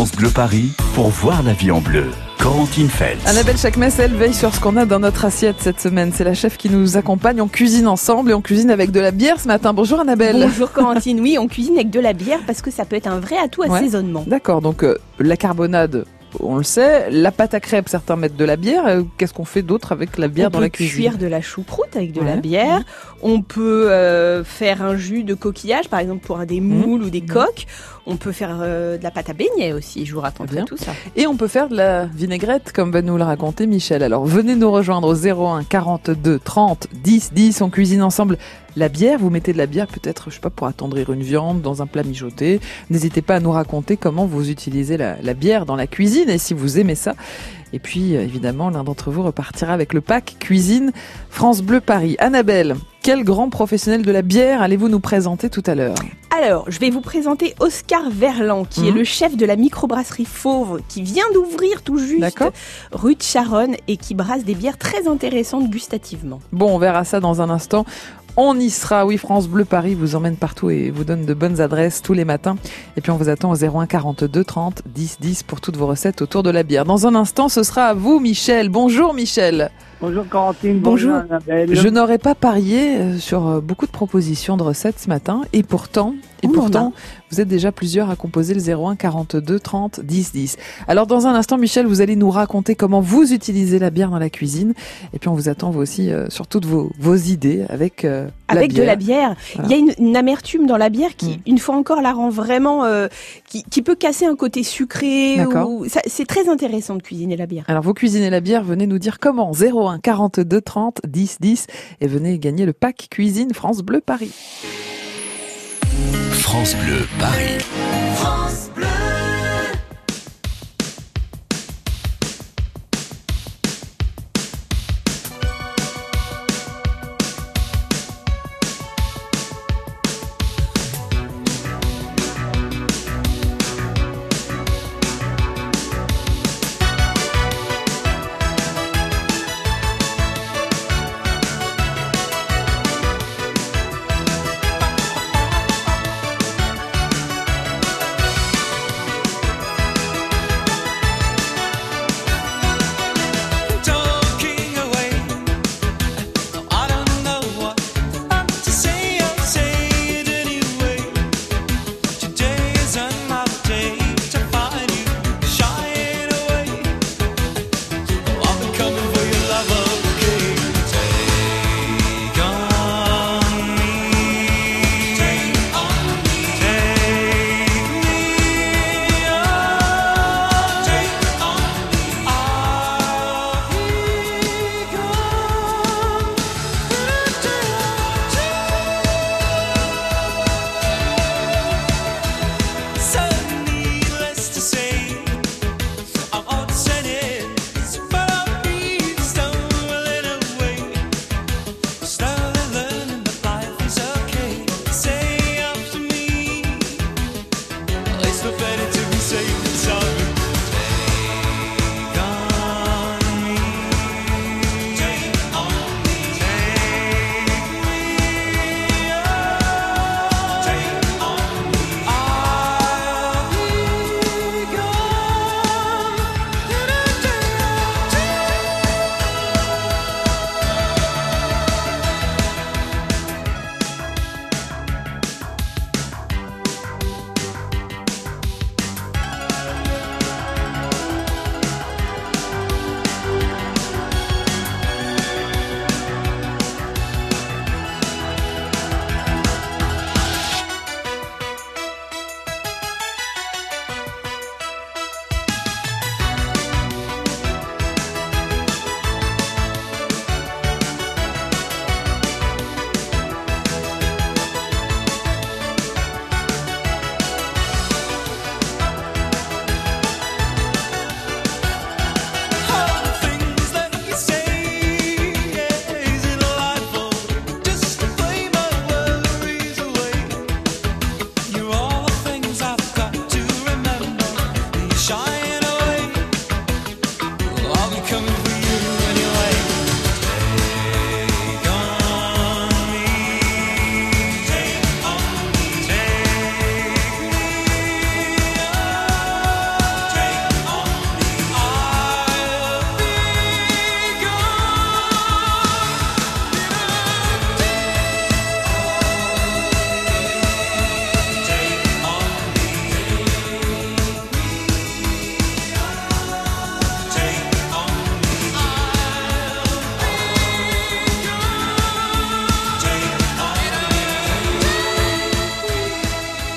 France Bleu Paris pour voir la vie en bleu. Corentine Feltz. Annabelle Chakmes, elle veille sur ce qu'on a dans notre assiette cette semaine. C'est la chef qui nous accompagne. On cuisine ensemble et on cuisine avec de la bière ce matin. Bonjour Annabelle. Bonjour Corentine. Oui, on cuisine avec de la bière parce que ça peut être un vrai atout assaisonnement. D'accord, donc euh, la carbonade, on le sait. La pâte à crêpes, certains mettent de la bière. Euh, Qu'est-ce qu'on fait d'autre avec la bière on dans la cuisine On peut cuire de la choucroute avec de Ouais. la bière. On peut euh, faire un jus de coquillage, par exemple pour des moules ou des coques. On peut faire euh, de la pâte à beignets aussi. Je vous raconterai Bien. tout ça. Et on peut faire de la vinaigrette, comme va nous le raconter Michel. Alors venez nous rejoindre au 01 42 30 10 10. On cuisine ensemble la bière. Vous mettez de la bière peut-être, je sais pas, pour attendrir une viande dans un plat mijoté. N'hésitez pas à nous raconter comment vous utilisez la, la bière dans la cuisine et si vous aimez ça. Et puis, euh, évidemment, l'un d'entre vous repartira avec le pack cuisine France Bleu Paris. Annabelle, quel grand professionnel de la bière allez-vous nous présenter tout à l'heure? Alors, je vais vous présenter Oscar Verlan, qui est Mhm. le chef de la microbrasserie Fauve, qui vient d'ouvrir tout juste rue de Charonne et qui brasse des bières très intéressantes gustativement. Bon, on verra ça dans un instant. On y sera, oui, France Bleu Paris vous emmène partout et vous donne de bonnes adresses tous les matins. Et puis on vous attend au 01 42 30 10 10 pour toutes vos recettes autour de la bière. Dans un instant, ce sera à vous, Michel. Bonjour, Michel. Bonjour Corentine, Bonjour. bonjour, Annabelle. Je n'aurais pas parié euh, sur euh, beaucoup de propositions de recettes ce matin. Et pourtant, et pourtant, vous êtes déjà plusieurs à composer le 01 42 30 10 10. Alors dans un instant, Michel, vous allez nous raconter comment vous utilisez la bière dans la cuisine. Et puis on vous attend vous aussi euh, sur toutes vos, vos idées avec euh, Avec la de la bière. Voilà. Il y a une, une amertume dans la bière qui, Mm. une fois encore, la rend vraiment... euh, qui, qui peut casser un côté sucré. D'accord. ou- C'est très intéressant de cuisiner la bière. Alors vous cuisinez la bière, venez nous dire comment 01 42 30 10 10 et venez gagner le pack cuisine France Bleu Paris. France Bleu Paris.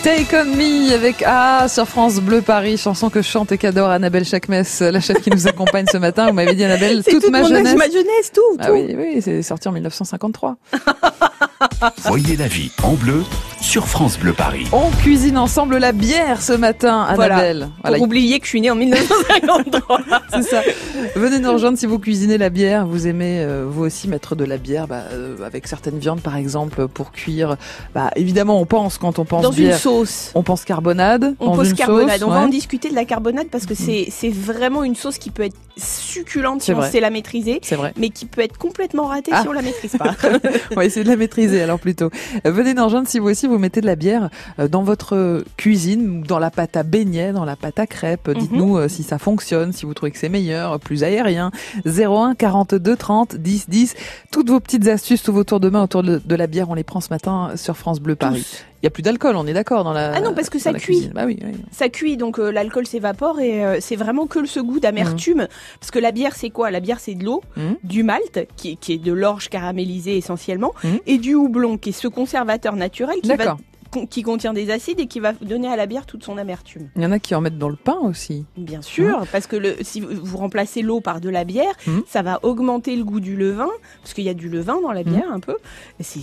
Take on me avec A sur France Bleu Paris, chanson que chante et qu'adore Annabelle Chakmes, la chef qui nous accompagne ce matin. Vous m'avez dit Annabelle, toute, toute ma mon jeunesse. ma jeunesse, tout, Ah tout. oui, oui, c'est sorti en 1953. Voyez la vie en bleu sur France Bleu Paris. On cuisine ensemble la bière ce matin, Voilà. Annabelle. Voilà, Pour oublier que je suis née en 1953. c'est ça. Venez nous rejoindre si vous cuisinez la bière. Vous aimez euh, vous aussi mettre de la bière bah, euh, avec certaines viandes, par exemple, pour cuire. Bah, évidemment, on pense quand on pense Dans une bière, sauce. on pense carbonade. On dans une carbonade. sauce, On va en discuter de la carbonade parce que c'est c'est vraiment une sauce qui peut être succulente si on vrai. sait la maîtriser, C'est vrai. mais qui peut être complètement ratée Ah. si on la maîtrise pas. On va essayer de la maîtriser alors plutôt. Venez nous rejoindre si vous aussi vous mettez de la bière euh, dans votre cuisine, dans la pâte à beignets, dans la pâte à crêpes. Mhm. Dites-nous euh, si ça fonctionne, si vous trouvez que c'est meilleur, plus aérien. 01 42 30 10 10. Toutes vos petites astuces, tous vos tours de main autour de, de la bière, on les prend ce matin sur France Bleu Paris. Il y a plus d'alcool, on est d'accord dans la Ah non, parce que ça cuit. Bah oui, oui. Ça cuit, donc euh, l'alcool s'évapore et euh, c'est vraiment que ce goût d'amertume. Parce que la bière, c'est quoi? La bière, c'est de l'eau, Mhm. du malt, qui, est- qui est de l'orge caramélisée essentiellement, Mhm. et du houblon, qui est ce conservateur naturel qui, va, qui contient des acides et qui va donner à la bière toute son amertume. Il y en a qui en mettent dans le pain aussi. Bien sûr, parce que le, si vous remplacez l'eau par de la bière, Mhm. ça va augmenter le goût du levain, parce qu'il y a du levain dans la bière un peu. C'est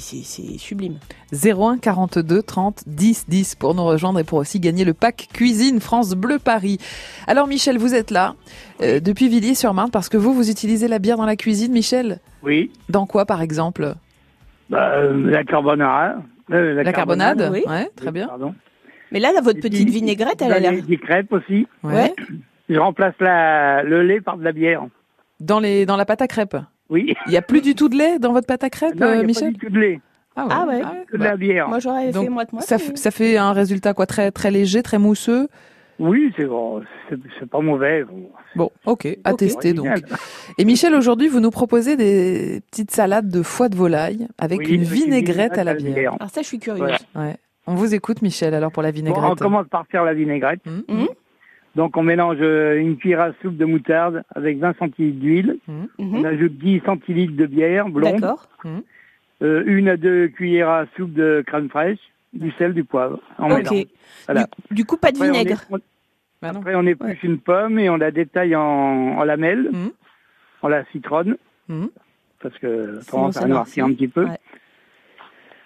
sublime. 01 42 30 10 10 pour nous rejoindre et pour aussi gagner le pack cuisine France Bleu Paris. Alors Michel, vous êtes là euh, depuis Villiers-sur-Marne parce que vous vous utilisez la bière dans la cuisine, Michel? Oui, Dans quoi par exemple? Bah, euh, la carbonara. Euh, La, carbonade, oui. Ouais, très bien. Pardon. Mais là, là votre Et petite puis, vinaigrette, elle a l'air. Des crêpes aussi. Ouais. Je remplace la, le lait par de la bière. Dans les dans la pâte à crêpes. Oui. Il y a plus du tout de lait dans votre pâte à crêpes, Non, il y a euh, pas Michel du tout de lait, Ah ouais. que de Bah, la bière. Moi, j'aurais fait moite moite. ça, ça fait un résultat quoi très très léger, très mousseux. Oui, c'est bon, c'est pas mauvais. Bon, ok, à tester donc. Et Michel, aujourd'hui, vous nous proposez des petites salades de foie de volaille avec Oui, une vinaigrette à la bière. Alors ça, je suis curieuse. Voilà. Ouais. On vous écoute, Michel, alors pour la Bon, vinaigrette. on commence par faire la vinaigrette. Mhm. Mhm. Donc on mélange euh, une cuillère à soupe de moutarde avec 20 centilitres d'huile. On Mhm. ajoute 10 centilitres de bière blonde. D'accord. Euh, une à deux cuillères à soupe de crème fraîche, du sel, du poivre. On mélange. Voilà. Du, du coup, pas de Après, on vinaigre. est- Bah. Après, on épluche une pomme et on la détaille en, en lamelles. Mhm. On la citronne, Mhm. parce que Sinon, autrement, ça noircit un petit peu. Ouais.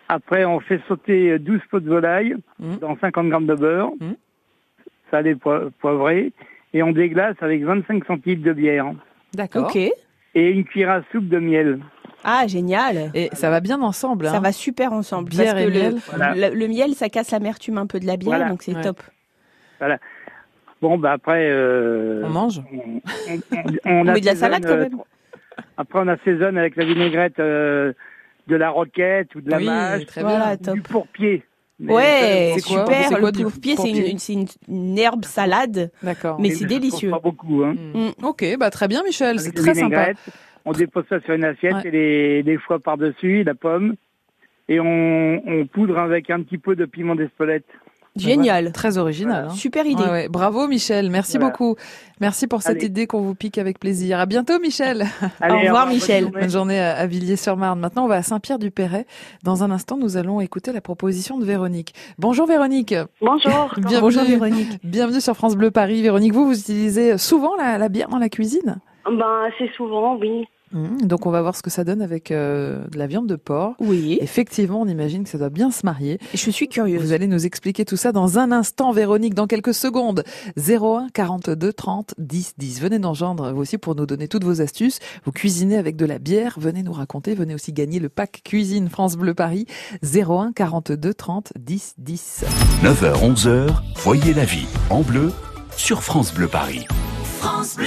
Après, on fait sauter 12 pots de volaille Mhm. dans 50 grammes de beurre, Mhm. salé poi- poivré, et on déglace avec 25 centilitres de bière D'accord. Et une cuillère à soupe de miel. Ah, génial. Et ça va bien ensemble. Ça hein. va super ensemble. Bière parce et que le- miel. Voilà. Le, le miel, ça casse l'amertume un peu de la bière, Voilà. donc c'est Ouais. top. Bon, bah après, euh, On mange. on, on- on- On met de la salade quand euh, même. Après, on assaisonne avec la vinaigrette euh, de la roquette ou de la oui, mâche, très Voilà, bien. du. Mais Ouais, c'est super. C'est quoi le pourpier, c'est pourpier une, c'est une, une herbe salade. D'accord. Mais c'est délicieux. Pas beaucoup, hein. Mm. Ok, bah très bien, Michel. C'est très sympa. On dépose ça sur une assiette Ouais. et les, les par-dessus, la pomme. Et on, on poudre avec un petit peu de piment d'Espelette. Génial. Très original. hein. Super idée. Ouais, ouais. Bravo, Michel. Merci Voilà. beaucoup. Merci pour cette Allez. idée qu'on vous pique avec plaisir. À bientôt, Michel. Allez, revoir, bonne Michel. journée. Bonne journée à, Villiers-sur-Marne. Maintenant, on va à Saint-Pierre-du-Perret. Dans un instant, nous allons écouter la proposition de Véronique. Bonjour, Véronique. Bonjour. Bienvenue, Bonjour Véronique. bienvenue sur France Bleu Paris. Véronique, vous, vous utilisez souvent la, la bière dans la cuisine? Ben, c'est souvent, oui. Mmh, Donc, on va voir ce que ça donne avec euh, de la viande de porc. Oui. Effectivement, on imagine que ça doit bien se marier. Je suis curieuse. Vous allez nous expliquer tout ça dans un instant, Véronique, dans quelques secondes. 01 42 30 10 10. Venez nous rejoindre vous aussi pour nous donner toutes vos astuces. Vous cuisinez avec de la bière, venez nous raconter, venez aussi gagner le pack cuisine France Bleu Paris. 01 42 30 10 10. 9h, 11h, voyez la vie en bleu sur France Bleu Paris. France Bleu,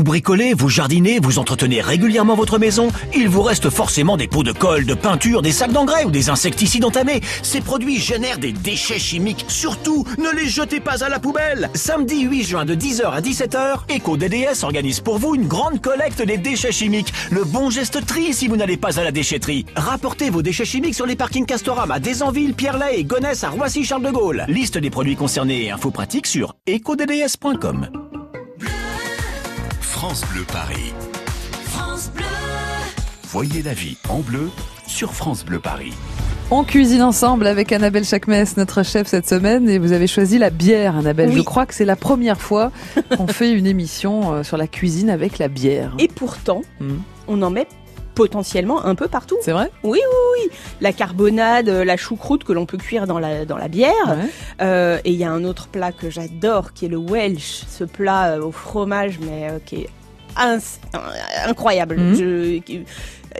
Vous bricolez, vous jardinez, vous entretenez régulièrement votre maison Il vous reste forcément des pots de colle, de peinture, des sacs d'engrais ou des insecticides entamés. Ces produits génèrent des déchets chimiques. Surtout, ne les jetez pas à la poubelle Samedi 8 juin de 10h à 17h, EcoDDS organise pour vous une grande collecte des déchets chimiques. Le bon geste tri si vous n'allez pas à la déchetterie. Rapportez vos déchets chimiques sur les parkings Castorama, Desanville, Pierre-Lay et Gonesse à Roissy-Charles de Gaulle. Liste des produits concernés et infos pratiques sur ecodds.com. France Bleu Paris. Voyez la vie en bleu sur France Bleu Paris. On cuisine ensemble avec Annabelle Chakmes, notre chef cette semaine, et vous avez choisi la bière, Annabelle. Oui. Je crois que c'est la première fois qu'on fait une émission euh, sur la cuisine avec la bière. Et pourtant, Hmm. on en met potentiellement un peu partout. C'est vrai? Oui, oui, oui. La carbonade, euh, la choucroute que l'on peut cuire dans la, dans la bière. Ouais. Euh, et il y a un autre plat que j'adore qui est le Welsh, ce plat euh, au fromage mais euh, qui est incroyable. Mhm. Je-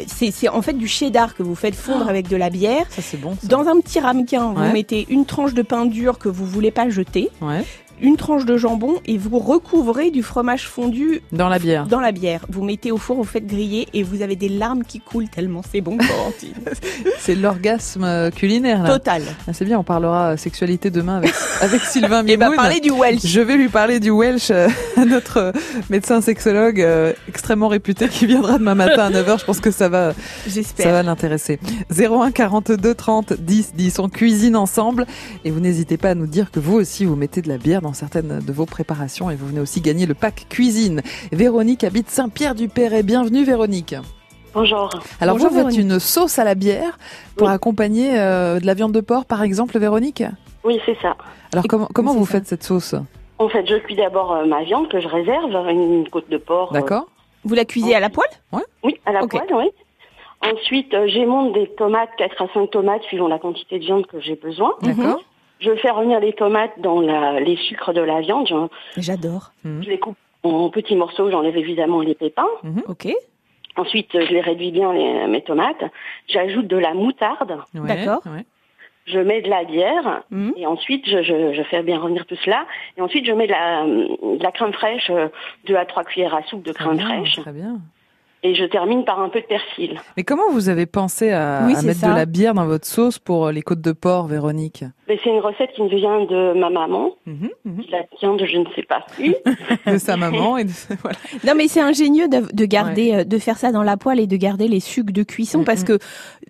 c'est, en fait du cheddar que vous faites fondre avec de la bière. Ça c'est bon. ça. Dans un petit ramequin, Ouais. vous mettez une tranche de pain dur que vous voulez pas jeter, Ouais. Une tranche de jambon et vous recouvrez du fromage fondu Dans la bière. dans la bière. Vous mettez au four, vous faites griller et vous avez des larmes qui coulent tellement c'est bon, Corentine. C'est l'orgasme euh, culinaire là. Total. Ah, c'est bien, on parlera euh, sexualité demain avec, avec Sylvain Et bah Mimoun. parler du Welsh. Je vais lui parler du Welsh euh, à notre médecin sexologue euh, extrêmement réputé qui viendra demain matin à 9h. Je pense que ça va, ça va l'intéresser. 01 42 30 10 10. On cuisine ensemble et vous n'hésitez pas à nous dire que vous aussi vous mettez de la bière dans certaines de vos préparations et vous venez aussi gagner le pack cuisine. Véronique habite Saint-Pierre-du-Perret. Bienvenue Véronique. Bonjour. Alors Bonjour, vous faites Véronique. une sauce à la bière pour Oui. accompagner euh, de la viande de porc par exemple Véronique? Oui, c'est ça. Alors comment, vous ça faites cette sauce? En fait, je cuis d'abord euh, ma viande que je réserve, une côte de porc. euh, D'accord Vous la cuisez à la poêle? Oui, à la poêle, oui. Ensuite, euh, j'émonte des tomates, 4 à 5 tomates, suivant la quantité de viande que j'ai besoin. D'accord Je fais revenir les tomates dans la- les sucres de la viande. Je, J'adore. Mhm. je les coupe en petits morceaux, j'enlève évidemment les pépins. Ok. Ensuite, euh, je les réduis bien, les- mes tomates. J'ajoute de la moutarde. Ouais, D'accord. ouais. Je mets de la bière. Mhm. Et ensuite, je, je, je fais bien revenir tout cela. Et ensuite, je mets de la, de la crème fraîche, euh, deux à trois cuillères à soupe de Très crème bien, fraîche. Très bien. Et je termine par un peu de persil. Mais comment vous avez pensé à, Oui, à c'est mettre ça. de la bière dans votre sauce pour euh, les côtes de porc, Véronique? C'est une recette qui me vient de ma maman, mhm. qui la tient de je ne sais pas qui. De sa maman et de... voilà. Non mais c'est ingénieux de, de garder, euh, de faire ça dans la poêle et de garder les sucs de cuisson Mhm. parce que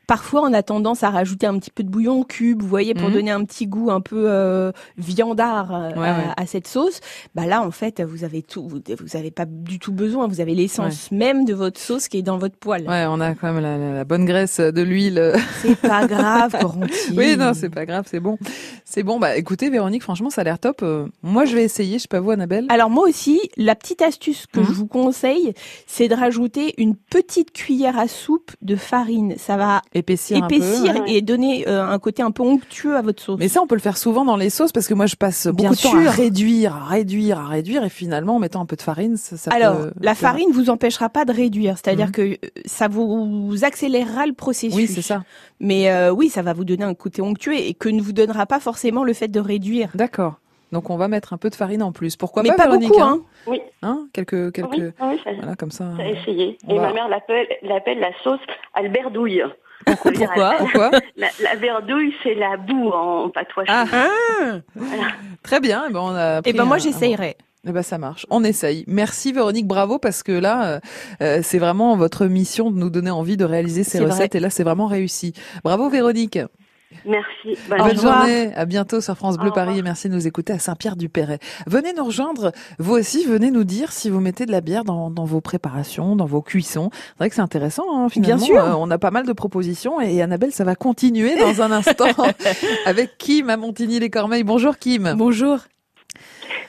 parfois on a tendance à rajouter un petit peu de bouillon cube, vous voyez, pour Mhm. donner un petit goût un peu euh, viandard euh, Ouais, à, ouais. à cette sauce. Bah là en fait vous avez tout, vous, vous avez pas du tout besoin, vous avez l'essence même de votre sauce qui est dans votre poêle. Ouais, on a quand même la, la- la bonne graisse de l'huile. C'est pas grave, Corentine. Oui, non, c'est pas grave, c'est bon. C'est bon. Bah, écoutez, Véronique, franchement, ça a l'air top. Euh, moi, je vais essayer. Je sais pas vous, Annabelle. Alors moi aussi, la petite astuce que Mhm. je vous conseille, c'est de rajouter une petite cuillère à soupe de farine. Ça va Épaissir, peu. ouais. et donner euh, un côté un peu onctueux à votre sauce. Mais ça, on peut le faire souvent dans les sauces parce que moi, je passe beaucoup Bien de temps à sûr. réduire, à réduire, à réduire, et finalement, en mettant un peu de farine, ça, ça Alors, peut- la farine vous empêchera pas de réduire, c'est-à-dire Mhm. que euh, ça vous accélérera le processus. Oui, c'est ça. Mais euh, oui, ça va vous donner un côté onctueux et que ne vous donnera pas forcément le fait de réduire. D'accord. Donc, on va mettre un peu de farine en plus. Pourquoi Mais pas, pas Véronique, beaucoup, hein hein. Hein quelques, quelques. Oui, oui, ça, Voilà, comme ça. ça essayé. on Et va- ma mère l'appelle, l'appelle la sauce alberdouille. Pourquoi Pourquoi? La, la verdouille, c'est la boue en patois Ah. chinois. Très bien. eh ben, on a Et appris ben moi j'essayerai. Eh ben ça marche. On essaye. Merci Véronique, bravo parce que là, euh, euh, c'est vraiment votre mission de nous donner envie de réaliser ces vrai. recettes et là, c'est vraiment réussi. Bravo Véronique. Merci. Bonne journée. À bientôt sur France Bleu Paris et merci de nous écouter à Saint-Pierre-du-Perret. Venez nous rejoindre. Vous aussi, venez nous dire si vous mettez de la bière dans, dans vos préparations, dans vos cuissons. C'est vrai que c'est intéressant. Hein, finalement. Bien sûr. Euh, on a pas mal de propositions et Annabelle, ça va continuer dans un instant avec Kim à Montigny-les-Cormeilles. Bonjour Kim. Bonjour.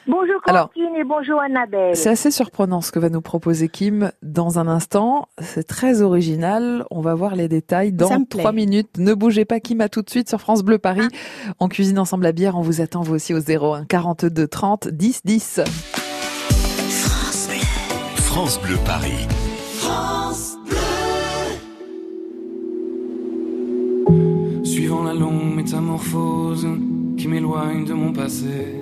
Bonjour Alors, Cortine et bonjour Annabelle. C'est assez surprenant ce que va nous proposer Kim dans un instant. C'est très original. On va voir les détails dans trois minutes. Ne bougez pas Kim, à tout de suite sur France Bleu Paris. On cuisine ensemble la bière. On vous attend vous aussi au 01 42 30 10 10. France Bleu Paris. Suivant la longue métamorphose qui m'éloigne de mon passé,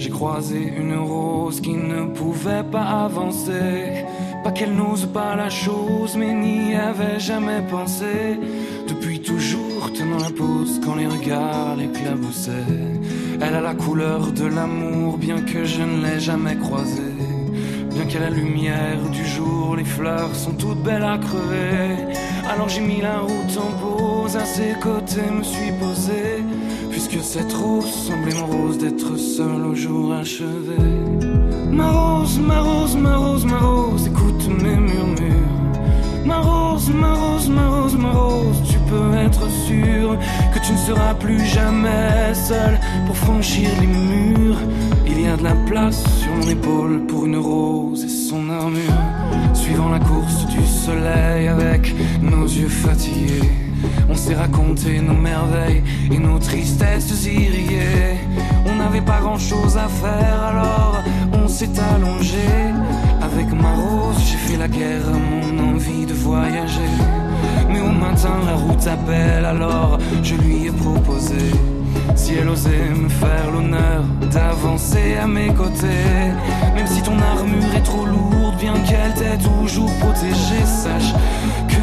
J'ai croisé une rose qui ne pouvait pas avancer. Pas qu'elle n'ose pas la chose, mais n'y avait jamais pensé. Depuis toujours, tenant la pose quand les regards l'éclaboussaient. Elle a la couleur de l'amour, bien que je ne l'ai jamais croisée. Bien qu'à la lumière du jour, les fleurs sont toutes belles à crever. Alors j'ai mis la route en pause, à ses côtés me suis posé. Puisque cette rose semblait mon rose d'être seul au jour achevé. Ma rose, ma rose, ma rose, ma rose, écoute mes murmures. Ma rose, ma rose, ma rose, ma rose, tu peux être sûr que tu ne seras plus jamais seul pour franchir les murs. Il y a de la place sur mon épaule pour une rose et son armure. Suivant la course du soleil avec nos yeux fatigués, on s'est raconté nos merveilles et nos tristesses irriguées. On n'avait pas grand chose à faire alors on s'est allongé. Avec ma rose, j'ai fait la guerre à mon envie de voyager. Mais au matin, la route appelle, alors je lui ai proposé. Si elle osait me faire l'honneur d'avancer à mes côtés, même si ton armure est trop lourde, bien qu'elle t'ait toujours protégée, sache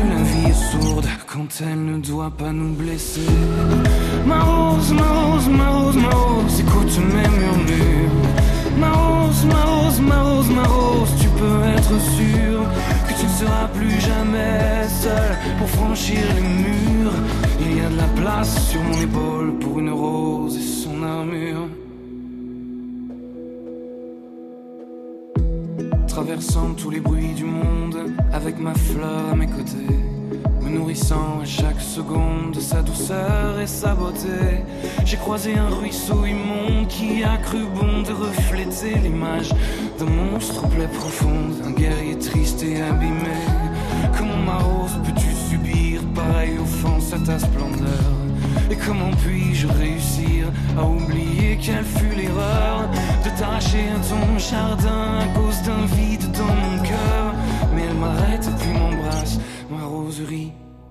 la vie est sourde quand elle ne doit pas nous blesser. Ma rose, ma rose, ma rose, ma rose, écoute mes murmures. Ma rose, ma rose, ma rose, ma rose, tu peux être sûr que tu ne seras plus jamais seul pour franchir les murs. Il y a de la place sur mon épaule pour une rose et son armure. Traversant tous les bruits du monde avec ma fleur à mes côtés, me nourrissant à chaque seconde de sa douceur et sa beauté. J'ai croisé un ruisseau immonde qui a cru bon de refléter l'image d'un monstre aux plaies profondes, un guerrier triste et abîmé. Comment ma rose peux-tu subir pareille offense à ta splendeur? Et comment puis-je réussir à oublier quelle fut l'erreur de t'arracher ton jardin à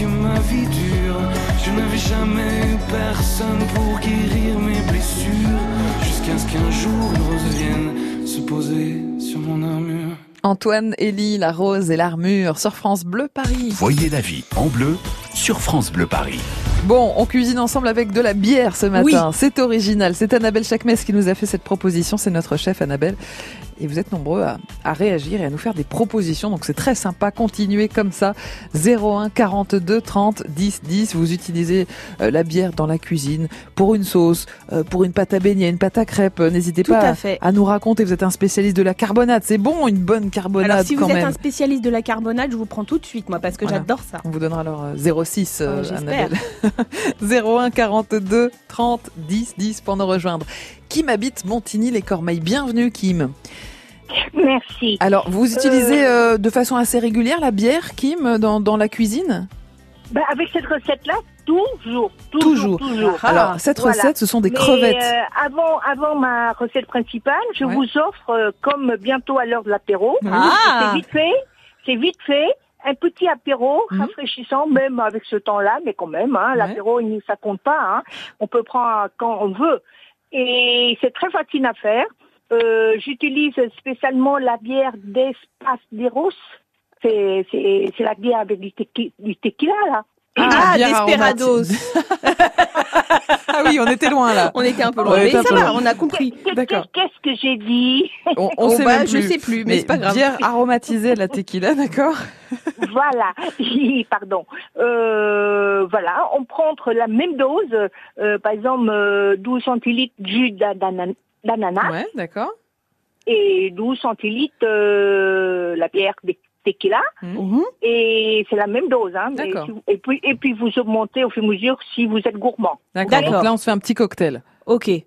que ma vie dure, je n'avais jamais eu personne pour guérir mes blessures. Jusqu'à ce qu'un jour une rose vienne se poser sur mon armure. Antoine, Élie, la rose et l'armure sur France Bleu Paris. Voyez la vie en bleu sur France Bleu Paris. Bon, on cuisine ensemble avec de la bière ce matin. C'est original. C'est Annabelle Chakmes qui nous a fait cette proposition. C'est notre chef Annabelle. Et vous êtes nombreux à, à, réagir et à nous faire des propositions. Donc c'est très sympa. Continuez comme ça. 01 42 30 10 10. Vous utilisez euh, la bière dans la cuisine pour une sauce, euh, pour une pâte à beignet, une pâte à crêpes. N'hésitez pas à, à, nous raconter. Vous êtes un spécialiste de la carbonade. C'est bon, une bonne carbonade. Alors si vous quand êtes même. un spécialiste de la carbonade, je vous prends tout de suite, moi, parce que Voilà. j'adore ça. On vous donnera alors euh, 06 Ouais, euh, j'espère. Annabelle. 01 42 30 10 10 pour nous rejoindre. Kim habite Montigny-les-Cormeilles. Bienvenue Kim. Merci. Alors, vous utilisez euh, de façon assez régulière la bière, Kim, dans, dans la cuisine? Ben, avec cette recette-là, toujours, Toujours. toujours, toujours. Ah, Alors, cette voilà. recette, ce sont des Mais, crevettes. euh, avant, avant ma recette principale, je Ouais. vous offre, euh, comme bientôt à l'heure de l'apéro, Ah. c'est vite fait, c'est vite fait, un petit apéro Mhm. rafraîchissant, même avec ce temps-là, mais quand même, hein, Ouais. l'apéro, ça compte pas, hein. on peut prendre quand on veut. Et c'est très facile à faire. Euh, J'utilise spécialement la bière d'Espace d'Eros. C'est c'est- c'est la bière avec du, tequi- du tequila, là. Ah, bière Desperados. Ah oui, on était loin là. On était un peu loin, mais ça va, on a compris. Qu'est-ce D'accord. qu'est-ce que j'ai dit On, on Oh, sait bah, même je plus. sais plus, mais c'est pas grave. Bière aromatisée à la tequila, d'accord Voilà, pardon. Euh, voilà, on prend entre la même dose, euh, par exemple euh, 12 centilitres de jus d'a- d'ana- d'ananas Ouais, d'accord. et 12 centilitres euh, la bière de tequila. Mhm. Et c'est la même dose. Hein, mais D'accord. si vous- et, puis, et puis vous augmentez au fur et à mesure si vous êtes gourmand. D'accord. Donc là, on se fait un petit cocktail. Ok. Et,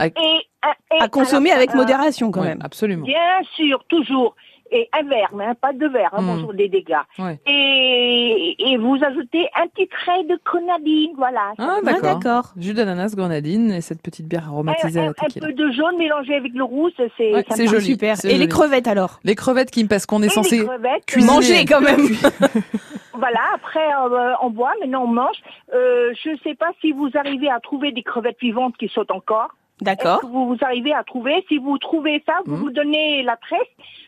et À consommer alors, avec euh, modération quand Ouais, même. absolument. Bien sûr, toujours. Et un verre, mais hein, pas deux verres, hein, Mm. bonjour des dégâts. Ouais. Et, et vous ajoutez un petit trait de grenadine, voilà. Ah, Ah, d'accord. Jus d'ananas, grenadine et cette petite bière un, aromatisée à un- la un peu de jaune mélangé avec le rouge, c'est Ouais, c'est joli. Super. Et les crevettes alors? Les crevettes, Kim, parce qu'on est Et censé les crevettes, cuisiner. Manger quand même. Voilà, après euh, on boit, maintenant on mange. Euh, je ne sais pas si vous arrivez à trouver des crevettes vivantes qui sautent encore. D'accord. Vous, arrivez à trouver? Si vous trouvez ça, vous Mhm. vous donnez la tresse.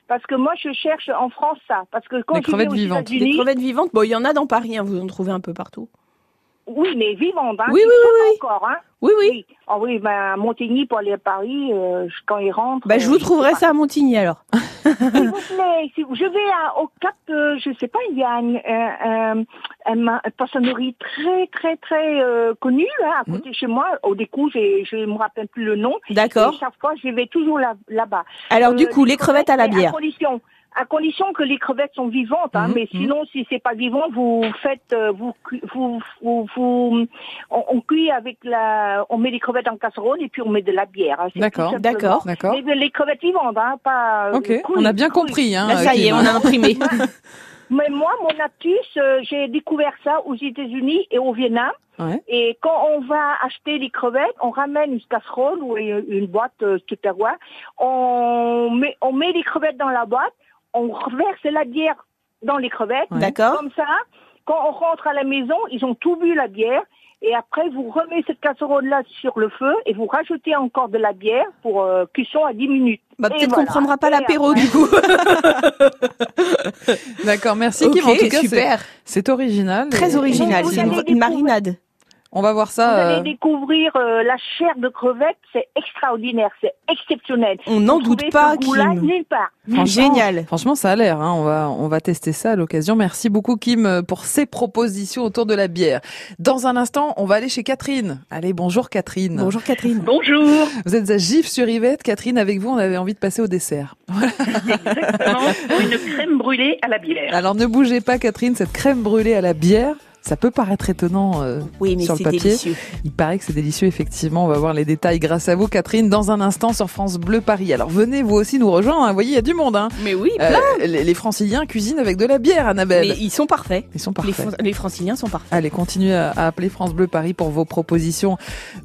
Parce que moi, je cherche en France ça. Parce que quand Des je vais crevettes aux vivantes. Des crevettes vivantes, bon, il y en a dans Paris, hein, vous en trouvez un peu partout. oui, mais vivantes, hein, Oui, oui, oui, encore, hein. Oui, oui. Oui. Ah oui, ben, Montigny pour aller à Paris, euh, quand ils rentrent. Bah, je euh, vous trouverai ça à Montigny alors. S'il vous plaît, si- je vais à- au Cap, euh, je sais pas, il y a une, un, un, un, un poissonnerie très très très euh, connue hein, à côté de chez moi. Au découp, je me rappelle plus le nom. D'accord. Chaque fois, je vais toujours là- là-bas. Alors, Euh, du coup, les crevettes à la bière. À à condition que les crevettes sont vivantes, hein, Mhm, mais sinon, si c'est pas vivant, vous faites, euh, vous, vous, vous, vous- on, on cuit avec la, on met les crevettes en casserole et puis on met de la bière. hein, D'accord, tout d'accord. D'accord. Mais les crevettes vivantes, hein, pas. Ok, euh, on a bien compris. Hein, Là, ça y est, on a imprimé. mais moi, mon aptus, euh, j'ai découvert ça aux États-Unis et au Vietnam. Ouais. Et quand on va acheter les crevettes, on ramène une casserole ou une une boîte euh, Tupperware. On met, on met les crevettes dans la boîte, on reverse la bière dans les crevettes. D'accord. Comme ça, quand on rentre à la maison, ils ont tout bu la bière. Et après, vous remettez cette casserole-là sur le feu et vous rajoutez encore de la bière pour euh, cuisson à 10 minutes. Bah, peut-être qu'on voilà. prendra pas l'apéro du coup. D'accord, merci Ok, Kim. En tout cas, super. c'est original. Très original. vous C'est une, marinade. On va voir Vous ça. euh, allez découvrir euh, la chair de crevette, c'est extraordinaire, c'est exceptionnel. On n'en Vous doute pas, Kim. nulle part. Franchement, Génial. Franchement, ça a l'air. Hein. On va, on va tester ça à l'occasion. Merci beaucoup Kim euh, pour ces propositions autour de la bière. Dans un instant, on va aller chez Catherine. Allez, bonjour Catherine. Bonjour Catherine. Bonjour. Vous êtes à Gif-sur-Yvette. Catherine, avec vous, on avait envie de passer au dessert. Exactement. Une crème brûlée à la bière. Alors ne bougez pas Catherine, cette crème brûlée à la bière. Ça peut paraître étonnant euh, Oui, mais sur le papier. délicieux. Il paraît que c'est délicieux, effectivement. On va voir les détails grâce à vous, Catherine, dans un instant sur France Bleu Paris. Alors venez vous aussi nous rejoindre. hein. Vous voyez, il y a du monde. Hein. Mais oui, Euh, les, les franciliens cuisinent avec de la bière, Annabelle. mais ils sont parfaits. Ils sont Les, parfaits. Fran- les franciliens sont parfaits. Allez, continuez à, à appeler France Bleu Paris pour vos propositions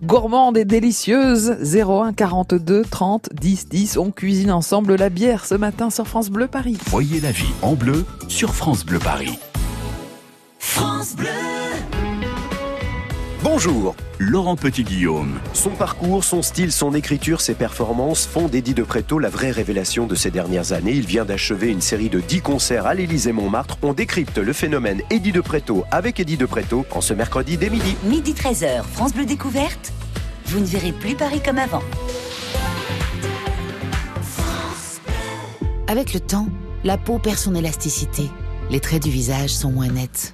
gourmandes et délicieuses. 01 42 30 10 10. On cuisine ensemble la bière ce matin sur France Bleu Paris. Voyez la vie en bleu sur France Bleu Paris. Bonjour Laurent Petit-Guillaume. Son parcours, son style, son écriture, ses performances font d'Eddie de Préto la vraie révélation de ces dernières années. Il vient d'achever une série de 10 concerts à l'Élysée-Montmartre. On décrypte le phénomène Eddie de Préto avec Eddie de Préto en ce mercredi dès midi. Midi 13h, France Bleu Découverte. Vous ne verrez plus Paris comme avant. Avec le temps, la peau perd son élasticité. Les traits du visage sont moins nets.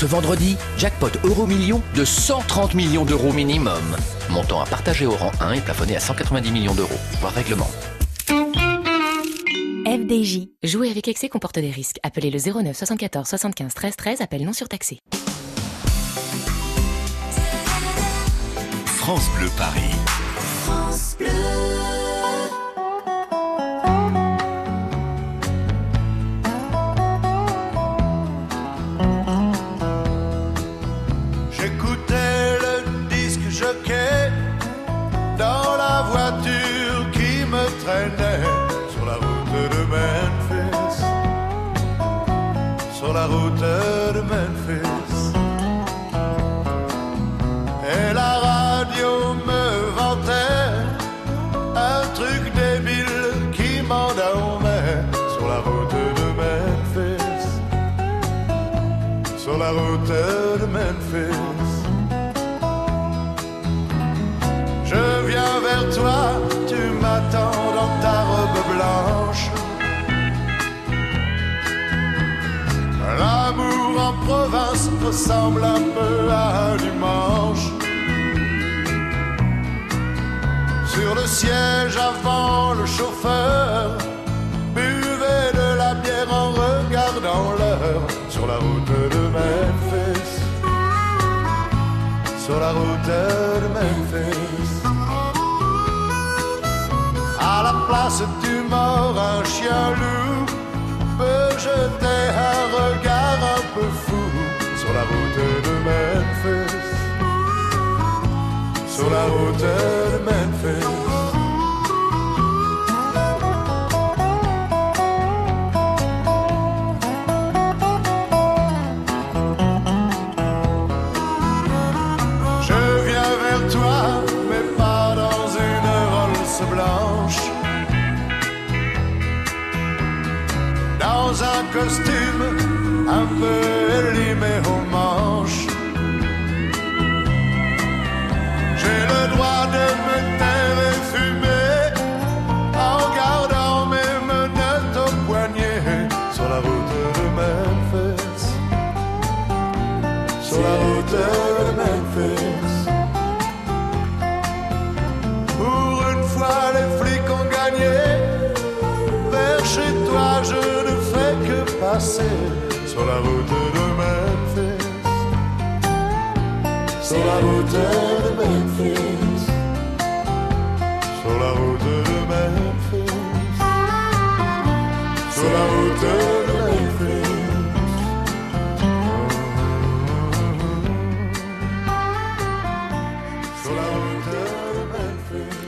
Ce vendredi, jackpot euro million de 130 millions d'euros minimum. Montant à partager au rang 1 et plafonné à 190 millions d'euros. Voir règlement. FDJ. Jouer avec excès comporte des risques. Appelez le 09 74 75 13 13. Appel non surtaxé. France Bleu Paris. J'écoutais province ressemble un peu à un dimanche. Sur le siège avant le chauffeur, buvait de la bière en regardant l'heure sur la route de Memphis. Sur la route de Memphis. À la place du mort, un chien loup peut jeter un regard un peu fou Sur la route de Memphis. Je viens vers Sur la route de Memphis.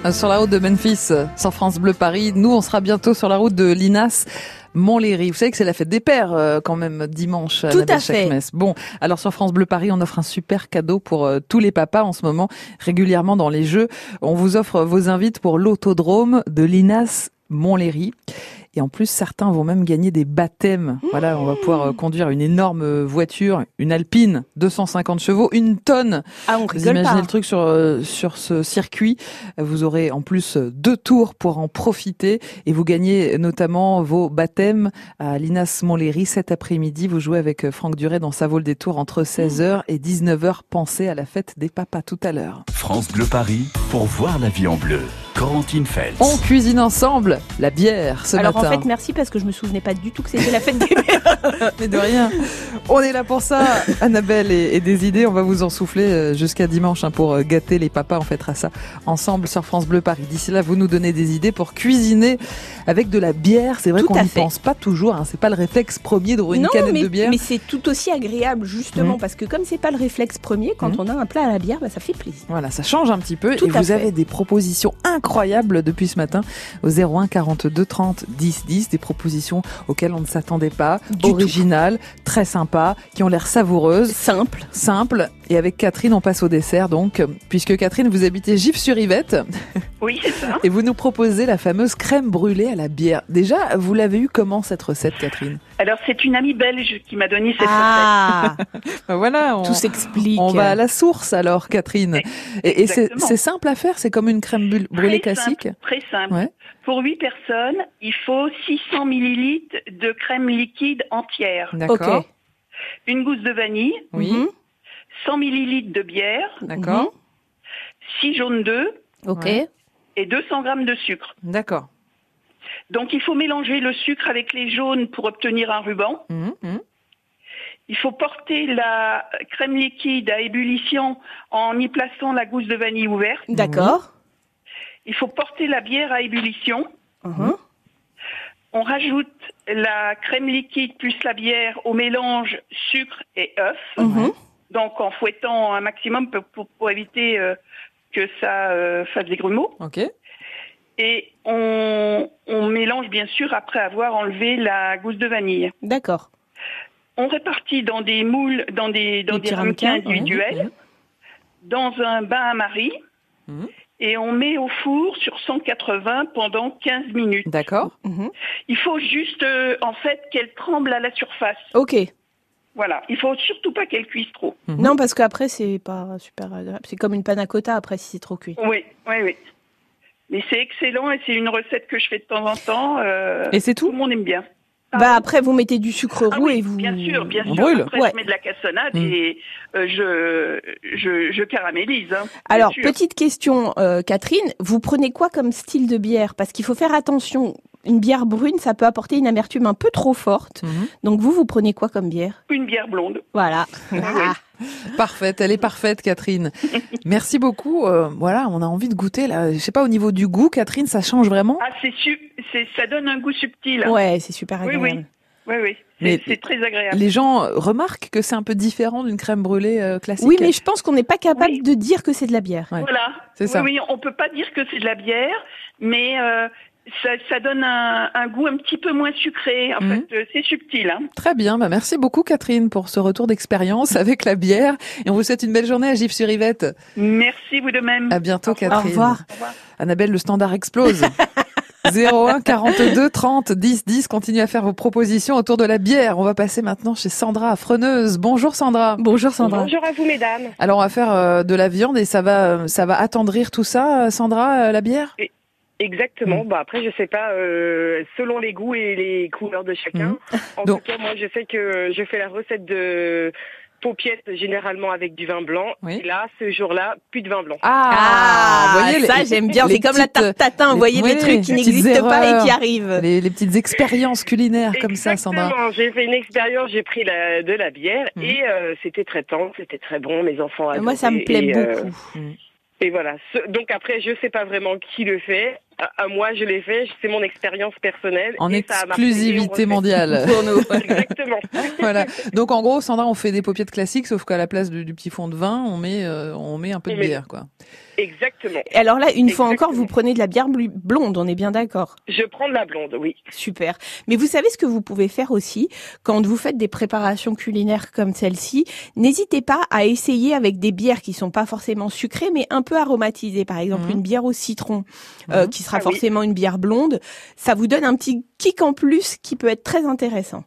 Sur. Sur la route de Memphis. Sur France Bleu Paris. Nous, on sera bientôt sur la route de Linas. Montlhéry. Vous savez que c'est la fête des pères euh, quand même dimanche Tout à fait. Bon, alors sur France Bleu Paris, on offre un super cadeau pour euh, tous les papas en ce moment. Régulièrement dans les jeux, on vous offre vos invites pour l'autodrome de Linas Montlhéry. Et en plus, certains vont même gagner des baptêmes. Voilà, on va pouvoir euh, conduire une énorme euh, voiture, une Alpine, 250 chevaux, une tonne. Ah, on Vous imaginez pas. le truc sur euh, sur ce circuit. Vous aurez en plus deux tours pour en profiter et vous gagnez notamment vos baptêmes à l'Inas Montlhéry cet après-midi. Vous jouez avec Franck Duret dans sa vol des tours entre 16h et 19h. Pensez à la fête des papas tout à l'heure. France Bleu Paris pour voir la vie en bleu. Corentine Feltz. On cuisine ensemble la bière ce Alors matin. En fait, merci parce que je me souvenais pas du tout que c'était la fête des pères. Mais de rien. On est là pour ça, Annabelle et, et des idées. On va vous en souffler euh, jusqu'à dimanche hein, pour euh, gâter les papas. On fêtera ça ensemble sur France Bleu Paris. D'ici là, vous nous donnez des idées pour cuisiner avec de la bière. C'est vrai qu'on n'y pense pas toujours. Hein. C'est pas le réflexe premier d'ouvrir une canette mais, de bière. mais c'est tout aussi agréable justement Mhm. parce que comme c'est pas le réflexe premier, quand Mhm. on a un plat à la bière, bah, ça fait plaisir. Voilà, ça change un petit peu. Tout et vous fait. avez des propositions incroyables depuis ce matin au 01 42 30 10 10. Des propositions auxquelles on ne s'attendait pas. Du originales, très sympas, qui ont l'air savoureuses. Simple. Simple. Et avec Catherine, on passe au dessert donc, puisque Catherine, vous habitez Gif-sur-Yvette Oui, c'est ça. et vous nous proposez la fameuse crème brûlée à la bière. Déjà, vous l'avez eu comment cette recette, Catherine? Alors, c'est une amie belge qui m'a donné cette Ah, Ben Voilà, on, tout s'explique. on va à la source alors, Catherine. Et, et c'est simple à faire, c'est comme une crème brû- brûlée Très classique? simple, Très simple. Ouais. Pour 8 personnes, il faut 600 millilitres de crème liquide entière, D'accord. Une gousse de vanille, Oui, Mhm. 100 millilitres de bière, d'accord. 6 jaunes d'œufs Ok. Et 200 grammes de sucre. D'accord. Donc, il faut mélanger le sucre avec les jaunes pour obtenir un ruban. Mhm, mhm. Il faut porter la crème liquide à ébullition en y plaçant la gousse de vanille ouverte. D'accord. Il faut porter la bière à ébullition. On rajoute la crème liquide plus la bière au mélange sucre et œuf. Donc en fouettant un maximum pour, pour- pour éviter euh, que ça euh, fasse des grumeaux. Ok. Et on, on mélange bien sûr après avoir enlevé la gousse de vanille. D'accord. On répartit dans des moules, dans des, dans Des des petits ramequins individuels, dans un bain à marie. Mhm. Et on met au four sur 180 pendant 15 minutes. D'accord. Mhm. Il faut juste, euh, en fait, qu'elle tremble à la surface. Ok. Voilà. Il faut surtout pas qu'elle cuise trop. Mhm. Non, parce qu'après, c'est pas super agréable. C'est comme une panna cotta après si c'est trop cuit. Oui, oui, oui. Mais c'est excellent et c'est une recette que je fais de temps en temps. euh, Et c'est tout Tout le monde aime bien. Bah après vous mettez du sucre Ah roux oui, et vous Bien sûr, bien on sûr. brûle. Après, Ouais. je mets de la cassonade Mm. et euh, je, je, je caramélise. hein, Alors, petite question, euh, Catherine, vous prenez quoi comme style de bière? Parce qu'il faut faire attention, une bière brune, ça peut apporter une amertume un peu trop forte. Donc vous, vous prenez quoi comme bière? Une bière blonde. Voilà. Ah Parfaite, elle est parfaite, Catherine. Merci beaucoup. Euh, voilà, on a envie de goûter là. Je sais pas au niveau du goût, Catherine, ça change vraiment? Ah, c'est su- c'est ça donne un goût subtil. Ouais, c'est super Oui, agréable. oui, oui, oui. Mais C'est c'est très agréable. Les gens remarquent que c'est un peu différent d'une crème brûlée euh, classique. Oui, mais je pense qu'on n'est pas capable de dire que c'est de la bière. Voilà. C'est ça. Oui, oui, on peut pas dire que c'est de la bière, mais euh, ça, ça donne un, un goût un petit peu moins sucré. En Mhm. fait, euh, c'est subtil. Hein. Très bien, bah merci beaucoup Catherine pour ce retour d'expérience avec la bière et on vous souhaite une belle journée à Gif-sur-Yvette. Merci vous de même. À bientôt Catherine. Au revoir. Annabelle, le standard explose. 01 42 30 10 10, continuez à faire vos propositions autour de la bière. On va passer maintenant chez Sandra à Freneuse. Bonjour Sandra. Bonjour Bonjour à vous, mesdames. Alors on va faire euh, de la viande et ça va ça va attendrir tout ça, euh, Sandra, euh, la bière? Et- Exactement. Bon après, je sais pas euh, selon les goûts et les couleurs de chacun. En Donc- tout cas, moi, je sais que je fais la recette de paupiètes généralement avec du vin blanc. Et là, ce jour-là, plus de vin blanc. Ah, vous voyez, ça, j'aime bien. C'est comme la tarte tatin, vous voyez, des oui, trucs qui n'existent pas et qui arrivent. Les, les petites expériences culinaires comme ça, Sandra. Exactement. J'ai fait une expérience. J'ai pris la, de la bière Mhm. et euh, c'était très tendre, c'était très bon. Mes enfants. Moi, ça me adoraient. plaît Et, euh, beaucoup. Et voilà. Donc après, je sais pas vraiment qui le fait. À, moi, je l'ai fait. C'est mon expérience personnelle. En et exclusivité mondiale. Pour nous. Exactement. voilà. Donc en gros, Sandra, on fait des paupiètes classiques, sauf qu'à la place du, du petit fond de vin, on met euh, on met un peu de met- bière, quoi. Exactement. Et alors là, une fois encore, vous prenez de la bière blonde, on est bien d'accord Je prends de la blonde, oui. Super. Mais vous savez ce que vous pouvez faire aussi quand vous faites des préparations culinaires comme celle-ci? N'hésitez pas à essayer avec des bières qui sont pas forcément sucrées, mais un peu aromatisées. Par exemple, une bière au citron, euh, qui sera Ah oui. forcément une bière blonde. Ça vous donne un petit kick en plus qui peut être très intéressant.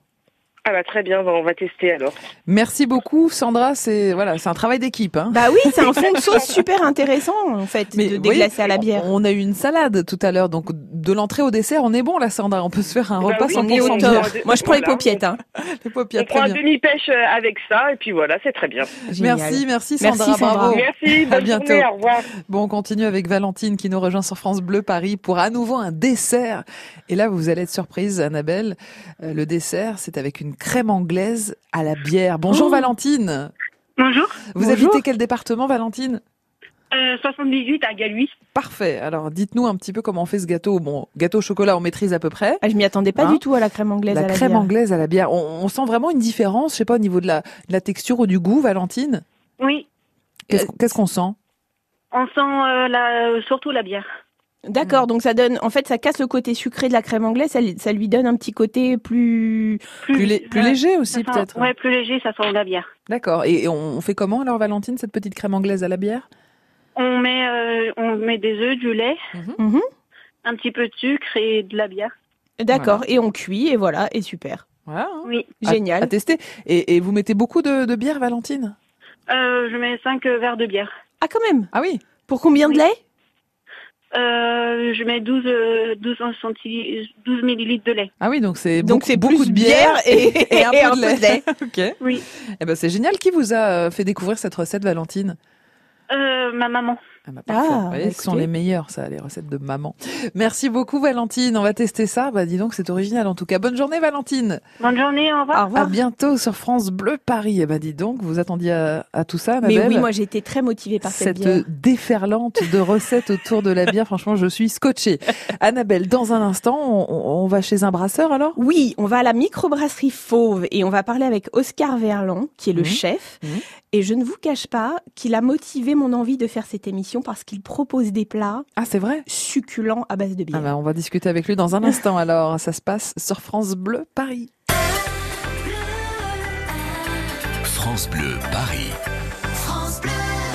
Ah bah très bien, on va tester alors. Merci beaucoup, Sandra. C'est voilà, c'est un travail d'équipe. Hein. Bah oui, c'est un fond de sauce super intéressant en fait de déglacer à la bière. On a eu une salade tout à l'heure, donc de l'entrée au dessert, on est bon là, Sandra. On peut se faire un Bah repas oui, sans on bière. Moi, je prends les Voilà. paupiètes, hein. les On prend un demi-pêche euh, avec ça et puis voilà, c'est très bien. Merci, merci Sandra, Merci, Sandra. bravo. Merci, à bonne bientôt. journée, au revoir. Bon, on continue avec Valentine qui nous rejoint sur France Bleu Paris pour à nouveau un dessert. Et là, vous allez être surprise, Annabelle. Euh, le dessert, c'est avec une crème anglaise à la bière. Bonjour Oh. Valentine. Bonjour. Vous habitez quel département, Valentine? Euh, 78 à Galuis. Parfait. Alors, dites-nous un petit peu comment on fait ce gâteau. Bon, gâteau au chocolat, on maîtrise à peu près. Ah, je m'y attendais pas Hein du tout à la crème anglaise La à la crème bière. anglaise à la bière. On, on sent vraiment une différence, je sais pas, au niveau de la, de la texture ou du goût, Valentine? Oui, Qu'est-ce qu'est-ce qu'on sent? On sent euh, la, surtout la bière. D'accord, donc ça donne, en fait, ça casse le côté sucré de la crème anglaise, ça, lui- ça lui donne un petit côté plus Plus, lé- plus léger aussi, Ça sent- peut-être Ouais, plus léger, ça sent la bière. D'accord. Et, et on, fait comment alors, Valentine, cette petite crème anglaise à la bière? On met, euh, on met des œufs, du lait, Mhm. un petit peu de sucre et de la bière. D'accord, et on cuit, et voilà, et super. Voilà. hein. Oui. À- Génial. À, tester. Et, et vous mettez beaucoup de, de bière, Valentine? Euh, je mets 5 verres de bière. Ah, quand même? Ah oui Pour combien de lait? Euh, je mets 12, euh, 12, centili- 12 millilitres de lait. Ah oui, donc c'est Donc beaucoup, c'est beaucoup de bière et- et un et peu de lait. ok. Oui. Eh ben c'est génial. Qui vous a euh, fait découvrir cette recette, Valentine? Euh, ma maman. Ah, bah. Ah, Vous voyez, bah, ce sont les meilleurs, ça, les recettes de maman. Merci beaucoup, Valentine. On va tester ça. Bah, dis donc, c'est original en tout cas. Bonne journée, Valentine. Bonne journée, au revoir. Au revoir. À bientôt sur France Bleu Paris. Eh ben, dis donc, vous attendiez à, à tout ça, Mais Annabelle oui, moi j'ai été très motivée par cette, cette bière. déferlante de recettes autour de la bière. Franchement, je suis scotchée. Annabelle, dans un instant, on, on va chez un brasseur alors? Oui, on va à la microbrasserie Fauve et on va parler avec Oscar Verlan, qui est le Mhm. chef. Mhm. Et je ne vous cache pas qu'il a motivé mon envie de faire cette émission parce qu'il propose des plats Ah, c'est vrai succulents à base de bière. Ah bah, on va discuter avec lui dans un instant alors. Ça se passe sur France Bleu Paris. France Bleu Paris.